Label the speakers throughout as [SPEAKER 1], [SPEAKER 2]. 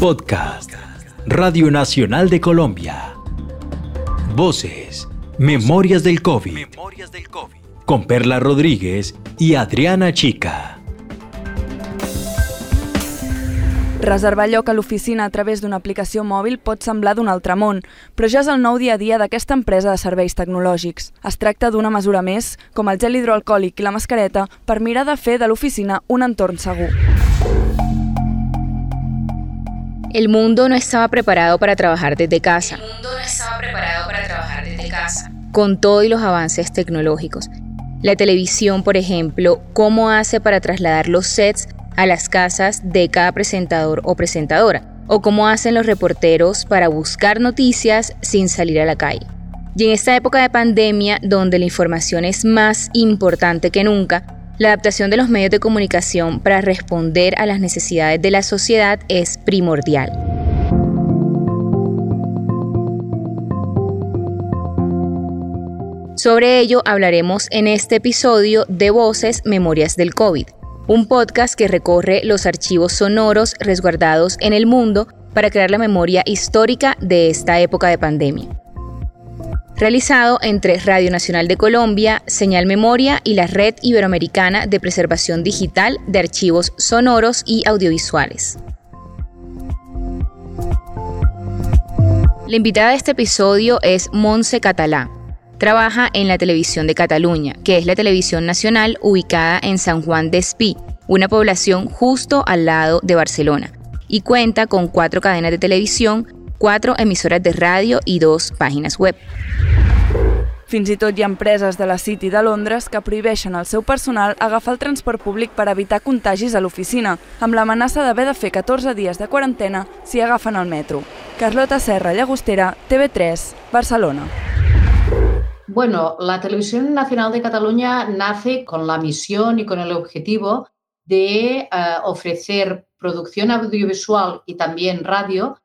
[SPEAKER 1] Podcast. Radio Nacional de Colombia. Voces. Memorias del COVID. Memorias del COVID. Con Perla Rodríguez y Adriana Chica.
[SPEAKER 2] Reservar lloc a l'oficina a través d'una aplicació mòbil pot semblar d'un altre món, però ja és el nou dia a dia d'aquesta empresa de serveis tecnològics. Es tracta d'una mesura més, com el gel hidroalcohòlic i la mascareta, per mirar de fer de l'oficina un entorn segur.
[SPEAKER 3] El mundo no estaba preparado para trabajar desde casa.
[SPEAKER 4] El mundo no estaba preparado para trabajar desde casa.
[SPEAKER 3] Con todo y los avances tecnológicos. La televisión, por ejemplo, ¿cómo hace para trasladar los sets a las casas de cada presentador o presentadora, o cómo hacen los reporteros para buscar noticias sin salir a la calle. Y en esta época de pandemia, donde la información es más importante que nunca, la adaptación de los medios de comunicación para responder a las necesidades de la sociedad es primordial. Sobre ello hablaremos en este episodio de Voces Memorias del COVID un podcast que recorre los archivos sonoros resguardados en el mundo para crear la memoria histórica de esta época de pandemia. Realizado entre Radio Nacional de Colombia, Señal Memoria y la Red Iberoamericana de Preservación Digital de Archivos Sonoros y Audiovisuales. La invitada de este episodio es Monse Catalá, Trabaja en la televisión de Cataluña, que es la televisión nacional ubicada en San Juan de Espí, una población justo al lado de Barcelona, y cuenta con cuatro cadenas de televisión, cuatro emisoras de radio y dos páginas web.
[SPEAKER 2] Fins i tot hi ha empreses de la City de Londres que prohibeixen al seu personal agafar el transport públic per evitar contagis a l'oficina, amb l'amenaça d'haver de fer 14 dies de quarantena si agafen el metro. Carlota Serra Llagostera, TV3, Barcelona.
[SPEAKER 5] Bueno, la Televisión Nacional de Cataluña nace con la misión y con el objetivo de eh, ofrecer producción audiovisual y también radio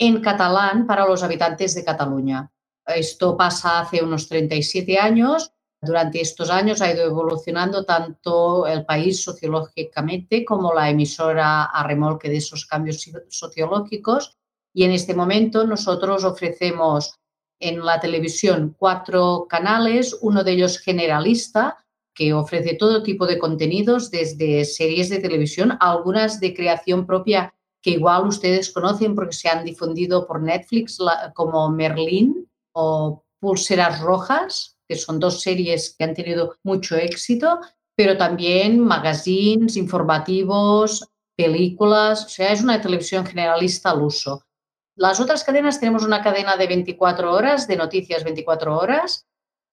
[SPEAKER 5] en catalán para los habitantes de Cataluña. Esto pasa hace unos 37 años. Durante estos años ha ido evolucionando tanto el país sociológicamente como la emisora a remolque de esos cambios sociológicos. Y en este momento nosotros ofrecemos en la televisión cuatro canales, uno de ellos generalista, que ofrece todo tipo de contenidos, desde series de televisión, algunas de creación propia que igual ustedes conocen porque se han difundido por Netflix, como Merlín o Pulseras Rojas, que son dos series que han tenido mucho éxito, pero también magazines, informativos, películas, o sea, es una televisión generalista al uso. Las otras cadenas tenemos una cadena de 24 horas, de noticias 24 horas,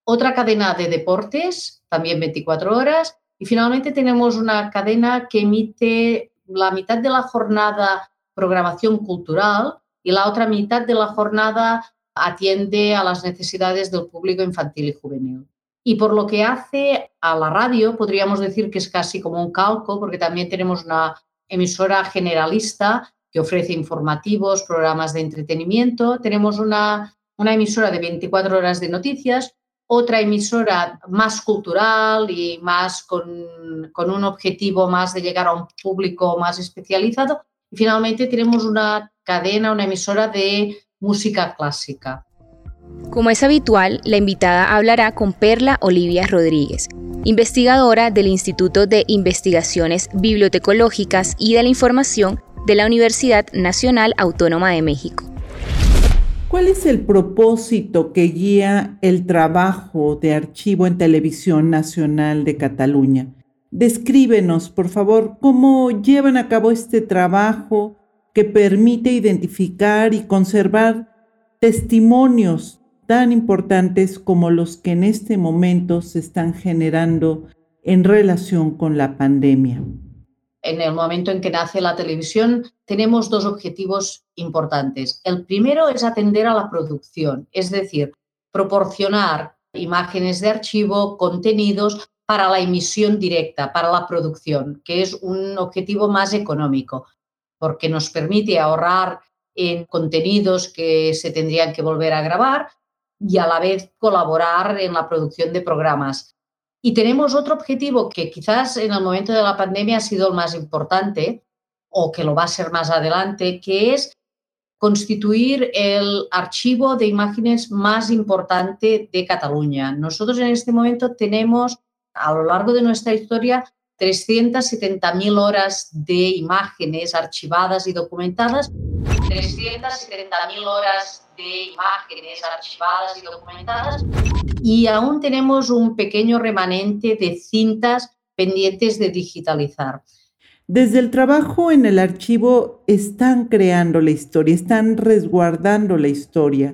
[SPEAKER 5] otra cadena de deportes, también 24 horas, y finalmente tenemos una cadena que emite la mitad de la jornada programación cultural y la otra mitad de la jornada atiende a las necesidades del público infantil y juvenil. Y por lo que hace a la radio, podríamos decir que es casi como un calco, porque también tenemos una emisora generalista que ofrece informativos, programas de entretenimiento. Tenemos una, una emisora de 24 horas de noticias, otra emisora más cultural y más con, con, un objetivo más de llegar a un público más especializado. Y finalmente tenemos una cadena, una emisora de música clásica.
[SPEAKER 3] Como es habitual, la invitada hablará con Perla Olivia Rodríguez, investigadora del Instituto de Investigaciones Bibliotecológicas y de la Información de la Universidad Nacional Autónoma de México.
[SPEAKER 6] ¿Cuál es el propósito que guía el trabajo de archivo en Televisión Nacional de Cataluña? Descríbenos, por favor, cómo llevan a cabo este trabajo que permite identificar y conservar testimonios tan importantes como los que en este momento se están generando en relación con la pandemia
[SPEAKER 5] en el momento en que nace la televisión, tenemos dos objetivos importantes. El primero es atender a la producción, es decir, proporcionar imágenes de archivo, contenidos para la emisión directa, para la producción, que es un objetivo más económico, porque nos permite ahorrar en contenidos que se tendrían que volver a grabar y a la vez colaborar en la producción de programas. Y tenemos otro objetivo que quizás en el momento de la pandemia ha sido el más importante o que lo va a ser más adelante, que es constituir el archivo de imágenes más importante de Cataluña. Nosotros en este momento tenemos a lo largo de nuestra historia 370.000 horas de imágenes archivadas y documentadas. 370.000 horas de imágenes archivadas y documentadas. Y aún tenemos un pequeño remanente de cintas pendientes de digitalizar.
[SPEAKER 6] Desde el trabajo en el archivo están creando la historia, están resguardando la historia,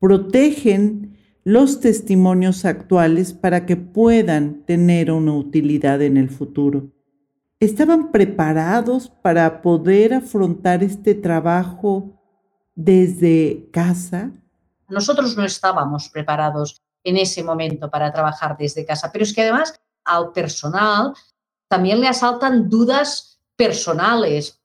[SPEAKER 6] protegen los testimonios actuales para que puedan tener una utilidad en el futuro. ¿Estaban preparados para poder afrontar este trabajo desde casa?
[SPEAKER 5] Nosotros no estábamos preparados en ese momento para trabajar desde casa, pero es que además al personal también le asaltan dudas personales.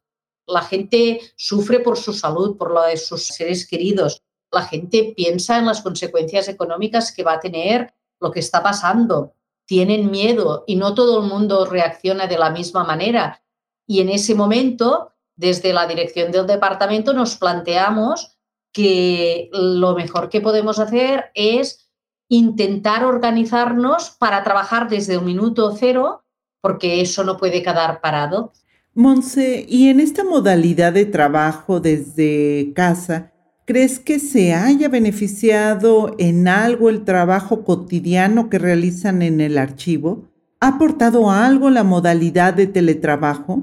[SPEAKER 5] La gente sufre por su salud, por lo de sus seres queridos. La gente piensa en las consecuencias económicas que va a tener lo que está pasando. Tienen miedo y no todo el mundo reacciona de la misma manera. Y en ese momento, desde la dirección del departamento, nos planteamos que lo mejor que podemos hacer es intentar organizarnos para trabajar desde un minuto cero porque eso no puede quedar parado.
[SPEAKER 6] Monse, y en esta modalidad de trabajo desde casa, ¿crees que se haya beneficiado en algo el trabajo cotidiano que realizan en el archivo? ¿Ha aportado algo la modalidad de teletrabajo?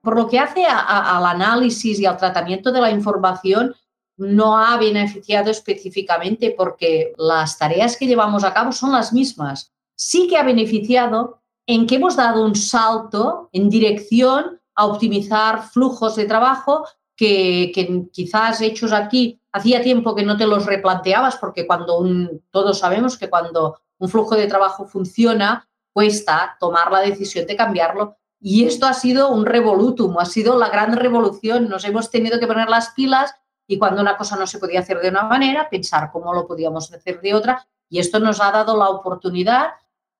[SPEAKER 5] Por lo que hace al análisis y al tratamiento de la información, no ha beneficiado específicamente porque las tareas que llevamos a cabo son las mismas. Sí que ha beneficiado en que hemos dado un salto en dirección a optimizar flujos de trabajo que, quizás hechos aquí hacía tiempo que no te los replanteabas porque cuando todos sabemos que cuando un flujo de trabajo funciona cuesta tomar la decisión de cambiarlo y esto ha sido un revolutum, ha sido la gran revolución. Nos hemos tenido que poner las pilas y cuando una cosa no se podía hacer de una manera, pensar cómo lo podíamos hacer de otra. Y esto nos ha dado la oportunidad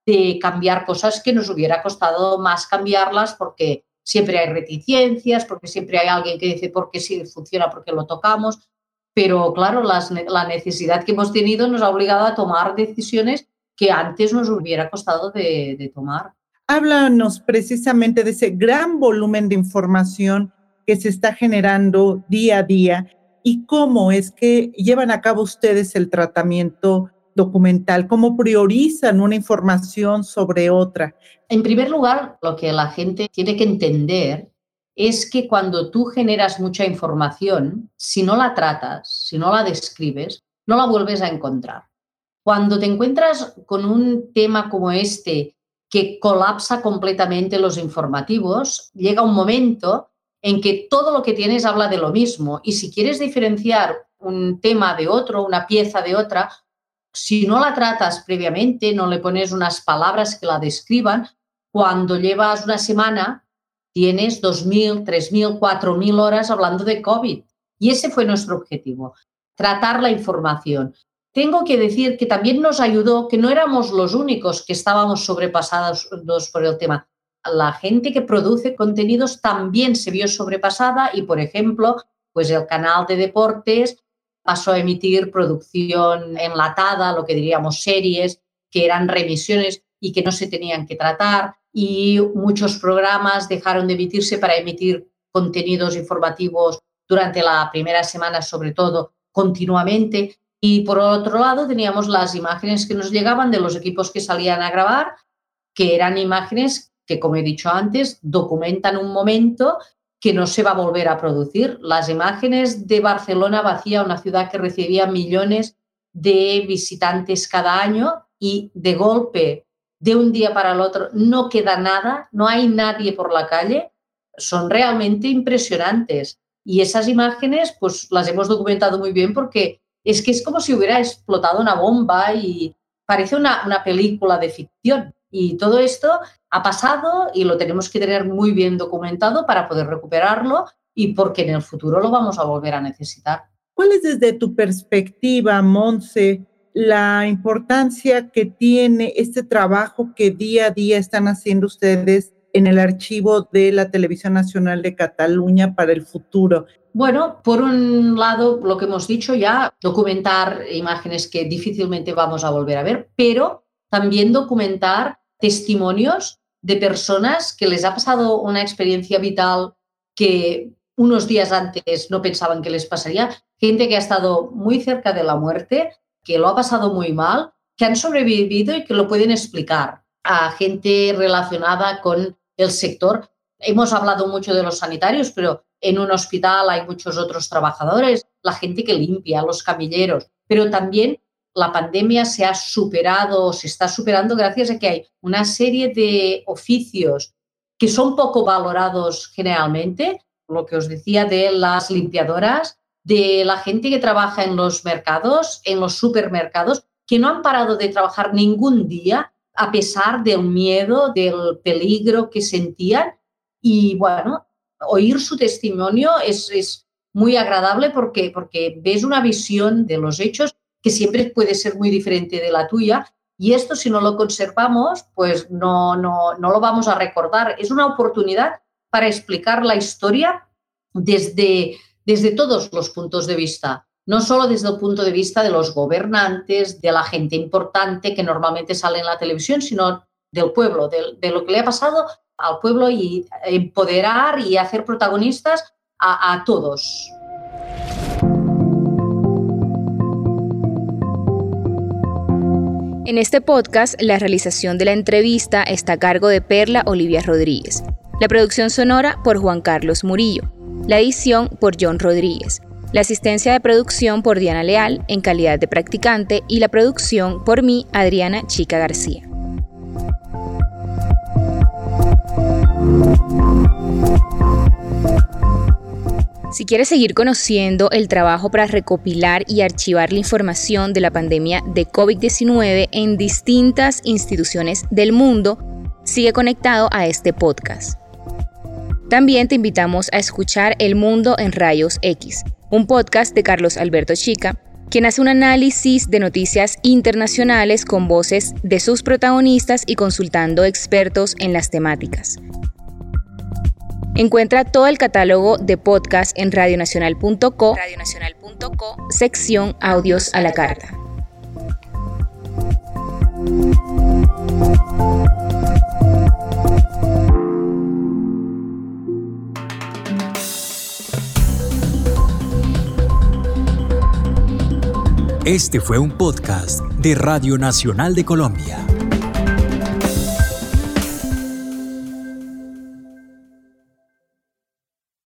[SPEAKER 5] de cambiar cosas que nos hubiera costado más cambiarlas porque siempre hay reticencias, porque siempre hay alguien que dice por qué sí funciona, porque lo tocamos. Pero claro, la necesidad que hemos tenido nos ha obligado a tomar decisiones que antes nos hubiera costado de, de tomar.
[SPEAKER 6] Háblanos precisamente de ese gran volumen de información que se está generando día a día y cómo es que llevan a cabo ustedes el tratamiento documental, cómo priorizan una información sobre otra.
[SPEAKER 5] En primer lugar, lo que la gente tiene que entender es que cuando tú generas mucha información, si no la tratas, si no la describes, no la vuelves a encontrar. Cuando te encuentras con un tema como este que colapsa completamente los informativos, llega un momento en que todo lo que tienes habla de lo mismo y si quieres diferenciar un tema de otro, una pieza de otra, si no la tratas previamente, no le pones unas palabras que la describan, cuando llevas una semana tienes 2.000, 3.000, 4.000 horas hablando de COVID. Y ese fue nuestro objetivo, tratar la información. Tengo que decir que también nos ayudó que no éramos los únicos que estábamos sobrepasados por el tema la gente que produce contenidos también se vio sobrepasada y, por ejemplo, pues el canal de deportes pasó a emitir producción enlatada, lo que diríamos series, que eran remisiones y que no se tenían que tratar y muchos programas dejaron de emitirse para emitir contenidos informativos durante la primera semana, sobre todo continuamente. Y por otro lado, teníamos las imágenes que nos llegaban de los equipos que salían a grabar, que eran imágenes que, como he dicho antes, documentan un momento que no se va a volver a producir. Las imágenes de Barcelona vacía, una ciudad que recibía millones de visitantes cada año y de golpe, de un día para el otro, no queda nada, no hay nadie por la calle, son realmente impresionantes. Y esas imágenes, pues las hemos documentado muy bien porque es que es como si hubiera explotado una bomba y parece una, una película de ficción. Y todo esto ha pasado y lo tenemos que tener muy bien documentado para poder recuperarlo y porque en el futuro lo vamos a volver a necesitar.
[SPEAKER 6] ¿Cuál es desde tu perspectiva, Monse, la importancia que tiene este trabajo que día a día están haciendo ustedes en el archivo de la Televisión Nacional de Cataluña para el futuro?
[SPEAKER 5] Bueno, por un lado, lo que hemos dicho ya, documentar imágenes que difícilmente vamos a volver a ver, pero también documentar testimonios de personas que les ha pasado una experiencia vital que unos días antes no pensaban que les pasaría, gente que ha estado muy cerca de la muerte, que lo ha pasado muy mal, que han sobrevivido y que lo pueden explicar a gente relacionada con el sector. Hemos hablado mucho de los sanitarios, pero en un hospital hay muchos otros trabajadores, la gente que limpia, los camilleros, pero también la pandemia se ha superado, se está superando gracias a que hay una serie de oficios que son poco valorados generalmente, lo que os decía de las limpiadoras, de la gente que trabaja en los mercados, en los supermercados, que no han parado de trabajar ningún día a pesar del miedo, del peligro que sentían. Y bueno, oír su testimonio es, es muy agradable porque, porque ves una visión de los hechos que siempre puede ser muy diferente de la tuya. Y esto, si no lo conservamos, pues no, no, no lo vamos a recordar. Es una oportunidad para explicar la historia desde, desde todos los puntos de vista, no solo desde el punto de vista de los gobernantes, de la gente importante que normalmente sale en la televisión, sino del pueblo, de, lo que le ha pasado al pueblo y empoderar y hacer protagonistas a todos.
[SPEAKER 3] En este podcast, la realización de la entrevista está a cargo de Perla Olivia Rodríguez. La producción sonora por Juan Carlos Murillo. La edición por John Rodríguez. La asistencia de producción por Diana Leal en calidad de practicante y la producción por mí, Adriana Chica García. Si quieres seguir conociendo el trabajo para recopilar y archivar la información de la pandemia de COVID-19 en distintas instituciones del mundo, sigue conectado a este podcast. También te invitamos a escuchar El Mundo en Rayos X, un podcast de Carlos Alberto Chica, quien hace un análisis de noticias internacionales con voces de sus protagonistas y consultando expertos en las temáticas. Encuentra todo el catálogo de podcast en radionacional.co, radionacional.co, sección Audios a la carta.
[SPEAKER 1] Este fue un podcast de Radio Nacional de Colombia.